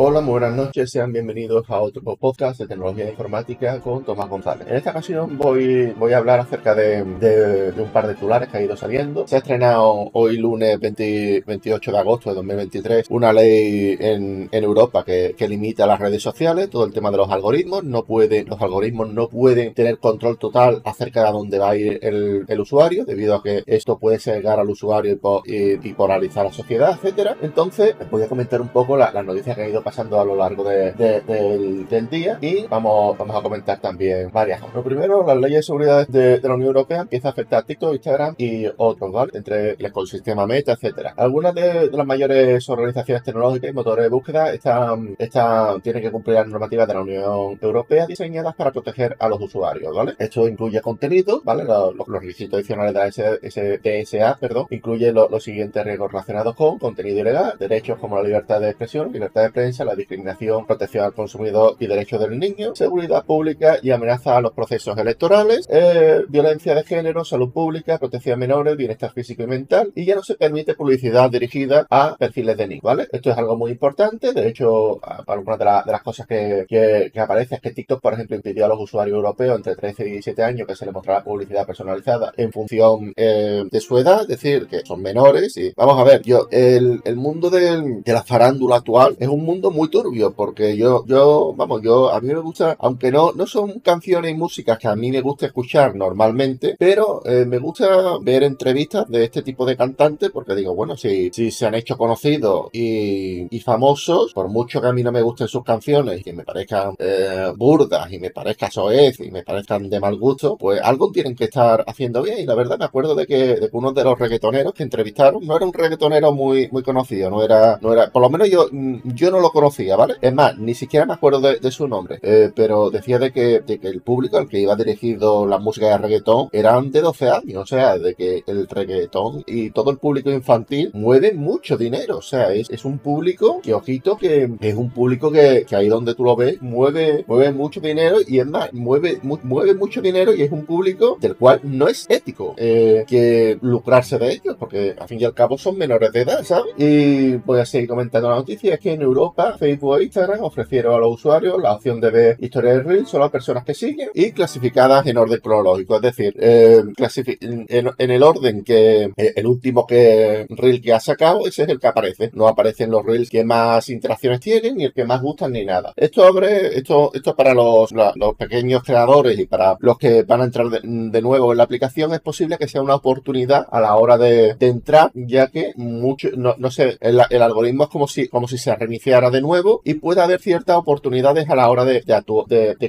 Hola, muy buenas noches, sean bienvenidos a otro podcast de tecnología informática con Tomás González. En esta ocasión voy, a hablar acerca de, un par de titulares que ha ido saliendo. Se ha estrenado hoy lunes 28 de agosto de 2023 una ley en, Europa que, limita las redes sociales, todo el tema de los algoritmos. No puede, los algoritmos no pueden tener control total acerca de dónde va a ir el, usuario, debido a que esto puede cegar al usuario y, polarizar la sociedad, etcétera. Entonces, voy a comentar un poco las noticias que han ido pasando a lo largo del, día y vamos, vamos a comentar también varias. Lo primero, las leyes de seguridad de, la Unión Europea empieza a afectar a TikTok, Instagram y otros, ¿vale? Entre el ecosistema Meta, etcétera. Algunas de, las mayores organizaciones tecnológicas y motores de búsqueda están, están, tienen que cumplir las normativas de la Unión Europea diseñadas para proteger a los usuarios, ¿vale? Esto incluye contenido, ¿vale? Los, requisitos adicionales de la DSA, perdón, incluye los siguientes riesgos relacionados con contenido ilegal, derechos como la libertad de expresión, libertad de prensa, la discriminación, protección al consumidor y derechos del niño, seguridad pública y amenaza a los procesos electorales, eh, violencia de género, salud pública, protección a menores, bienestar físico y mental, y ya no se permite publicidad dirigida a perfiles de niños, ¿vale? Esto es algo muy importante, de hecho, algunas de, las cosas que, que, aparece es que TikTok, por ejemplo, impidió a los usuarios europeos entre 13 y 17 años que se les mostrara publicidad personalizada en función eh, de su edad, es decir, que son menores, y vamos a ver, yo, el, el mundo de la farándula actual es un mundo muy turbio, porque yo, yo, vamos, yo, a mí me gusta, aunque no, no son canciones y músicas que a mí me gusta escuchar normalmente, pero eh, me gusta ver entrevistas de este tipo de cantantes, porque digo, bueno, si, si se han hecho conocidos y, y famosos, por mucho que a mí no me gusten sus canciones y que me parezcan eh, burdas y me parezcan soez y me parezcan de mal gusto, pues algo tienen que estar haciendo bien. Y la verdad me acuerdo de que, de uno de los reggaetoneros que entrevistaron no era un reggaetonero muy, muy conocido, no era, no era, por lo menos yo, yo no lo conocía, ¿vale? Es más, ni siquiera me acuerdo de, su nombre, eh, pero decía de que, el público al que iba dirigido la música de reggaetón eran de 12 años, o sea, de que el reggaetón y todo el público infantil mueve mucho dinero, o sea, es, un público que, ojito, que es un público que, ahí donde tú lo ves, mueve, mucho dinero y es más, mueve, mueve mucho dinero y es un público del cual no es ético eh, que lucrarse de ellos, porque al fin y al cabo son menores de edad, ¿sabes? Y voy a seguir comentando la noticia, es que en Europa Facebook e Instagram ofrecieron a los usuarios la opción de ver historias de Reels solo a personas que siguen y clasificadas en orden cronológico, es decir, eh, en, el orden que eh, el último que Reel que ha sacado, ese es el que aparece. No aparecen los Reels que más interacciones tienen, ni el que más gustan, ni nada. Esto abre, esto, para los, pequeños creadores y para los que van a entrar de, nuevo en la aplicación, es posible que sea una oportunidad a la hora de, entrar, ya que mucho, no, no sé, el, el algoritmo es como si, como si se reiniciara de nuevo y puede haber ciertas oportunidades a la hora de,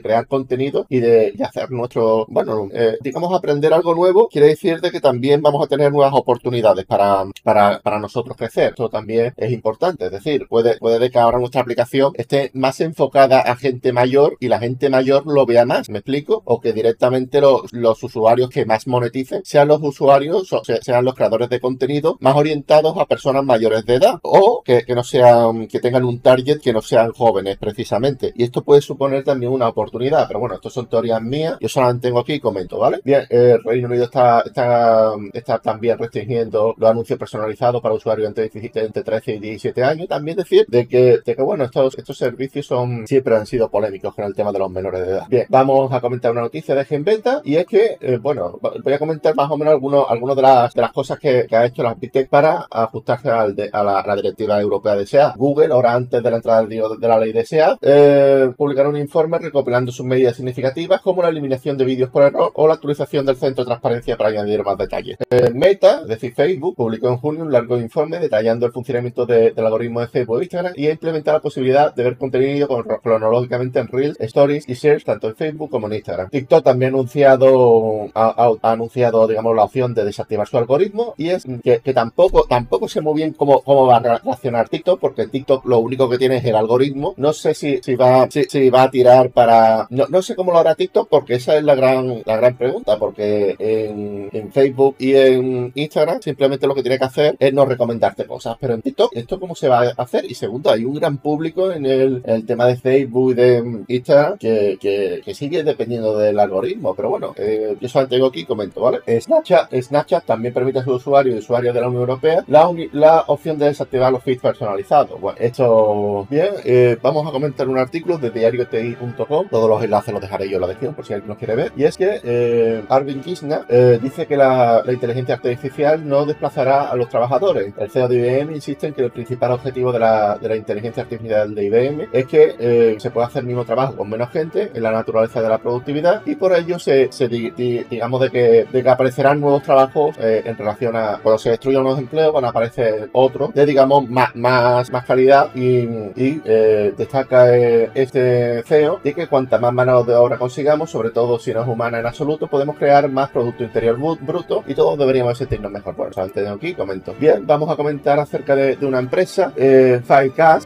crear contenido y de, hacer nuestro, bueno, eh, digamos aprender algo nuevo, quiere decir de que también vamos a tener nuevas oportunidades para, para, para nosotros crecer. Esto también es importante, es decir, puede, puede que ahora nuestra aplicación esté más enfocada a gente mayor y la gente mayor lo vea más, ¿me explico? O que directamente los, los usuarios que más moneticen sean los usuarios, o sean los creadores de contenido más orientados a personas mayores de edad o que, que no sean, que tengan un target que no sean jóvenes precisamente. Y esto puede suponer también una oportunidad, pero bueno, esto son teorías mías, yo solamente tengo aquí y comento, ¿vale? Bien, el eh, Reino Unido está, está, está también restringiendo los anuncios personalizados para usuarios entre, entre 13 y 17 años. También decir de que, de que bueno, estos, estos servicios son, siempre han sido polémicos con el tema de los menores de edad. Bien, vamos a comentar una noticia de Genventa y es que, eh, bueno, voy a comentar más o menos algunos, algunos de, las, de las cosas que, ha hecho la Big para ajustarse al a, la, directiva europea de SEA. Google, ahora antes de la entrada de, la ley de SEA, eh, publicaron un informe recopilando sus medidas significativas como la eliminación de vídeos por error o la actualización del centro de transparencia para añadir más detalles. Eh, Meta, es decir, Facebook, publicó en junio un largo informe detallando el funcionamiento del algoritmo de Facebook e Instagram y ha implementado la posibilidad de ver contenido cronológicamente en Reels, Stories y Shares tanto en Facebook como en Instagram. TikTok también ha anunciado, ha, anunciado digamos, la opción de desactivar su algoritmo y es que, tampoco, tampoco sé muy bien cómo, cómo va a reaccionar TikTok porque TikTok lo único que tiene es el algoritmo. No sé si, si va, si, va a tirar para. No, no, sé cómo lo hará TikTok, porque esa es la gran, la gran pregunta. Porque en, en, Facebook y en Instagram, simplemente lo que tiene que hacer es no recomendarte cosas. Pero en TikTok, ¿esto cómo se va a hacer? Y segundo, hay un gran público en el, el tema de Facebook y de Instagram que, que, que, sigue dependiendo del algoritmo. Pero bueno, eh, yo solamente tengo aquí y comento, ¿vale? Snapchat, Snapchat también permite a sus usuarios y usuarios de la Unión Europea la, la opción de desactivar los feeds personalizados. Bueno, esto Bien, eh, vamos a comentar un artículo de diarioti.com. Todos los enlaces los dejaré yo en la descripción por si alguien los quiere ver. Y es que eh, Arvin Kishna eh, dice que la, inteligencia artificial no desplazará a los trabajadores. El CEO de IBM insiste en que el principal objetivo de la, inteligencia artificial de IBM es que se pueda hacer el mismo trabajo con menos gente en la naturaleza de la productividad y por ello se, digamos de que, de que aparecerán nuevos trabajos en relación a cuando se destruyan los empleos van a aparecer otros de digamos más, más, más calidad y, eh, destaca eh, este CEO de que cuanta más mano de obra consigamos, sobre todo si no es humana en absoluto, podemos crear más Producto Interior Bruto y todos deberíamos sentirnos mejor. Bueno, antes de aquí comento. Bien, vamos a comentar acerca de, una empresa, eh,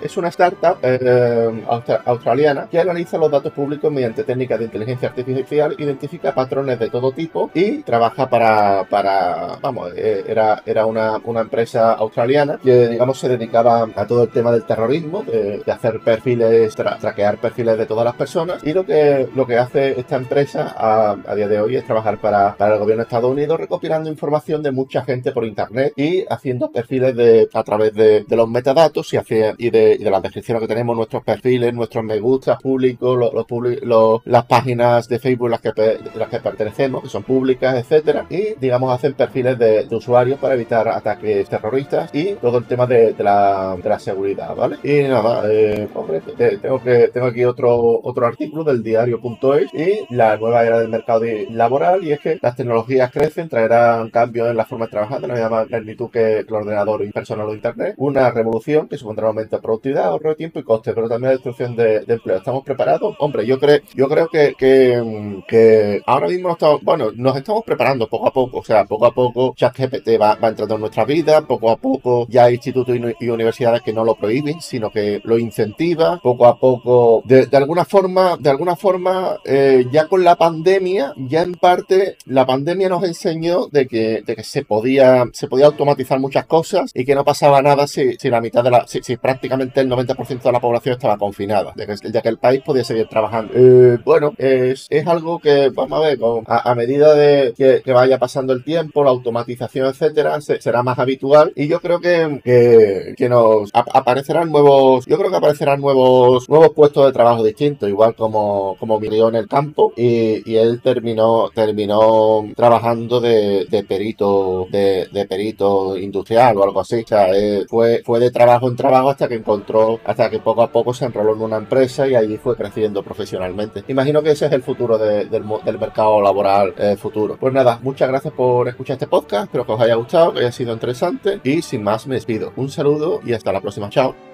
es una startup eh, australiana que analiza los datos públicos mediante técnicas de inteligencia artificial, identifica patrones de todo tipo y trabaja para, para vamos, era, era una, una empresa australiana que digamos se dedicaba a todo el tema del terrorismo, de, hacer perfiles, traquear perfiles de todas las personas. Y lo que, lo que hace esta empresa a, día de hoy es trabajar para, para, el gobierno de Estados Unidos recopilando información de mucha gente por internet y haciendo perfiles de, a través de, los metadatos y, y, de, y de las descripciones que tenemos, nuestros perfiles, nuestros me gustas públicos, los, los, las páginas de Facebook las que, las que pertenecemos, que son públicas, etcétera. Y digamos hacen perfiles de, de usuarios para evitar ataques terroristas y todo el tema de, la, de la seguridad, ¿vale? Y nada, eh, hombre, tengo, que, tengo aquí otro, otro artículo del diario.es y la nueva era del mercado laboral y es que las tecnologías crecen, traerán cambios en la forma de trabajar de la misma magnitud que el ordenador impersonal o internet, una revolución que supondrá un aumento de productividad, ahorro de tiempo y coste, pero también la destrucción de, empleo. ¿Estamos preparados? Hombre, yo creo, yo creo que, que, ahora mismo bueno, nos estamos preparando poco a poco, o sea, poco a poco ChatGPT va, va entrando en nuestra vida, poco a poco ya hay institutos y universidades que no lo prohíben, sino que lo incentiva poco a poco. De, alguna forma, de alguna forma, eh, ya con la pandemia, ya en parte, la pandemia nos enseñó de que, de que se podía, se podía automatizar muchas cosas y que no pasaba nada si, si la mitad de la, si, prácticamente el 90% de la población estaba confinada, de que, ya que el país podía seguir trabajando. Eh, bueno, es, es, algo que, vamos a ver, a, medida de que, que, vaya pasando el tiempo, la automatización, etcétera, será más habitual y yo creo que, que, nos aparecerán nuevos, yo creo que aparecerán nuevos, nuevos puestos de trabajo distintos, igual como, como vivió en el campo y, él terminó, terminó trabajando de, perito, de, perito industrial o algo así. O sea, fue, fue de trabajo en trabajo hasta que encontró, hasta que poco a poco se enroló en una empresa y ahí fue creciendo profesionalmente. Imagino que ese es el futuro del, del, mercado laboral eh, futuro. Pues nada, muchas gracias por escuchar este podcast, espero que os haya gustado, que haya sido interesante y sin más me despido. Un saludo y hasta la próxima. Chao.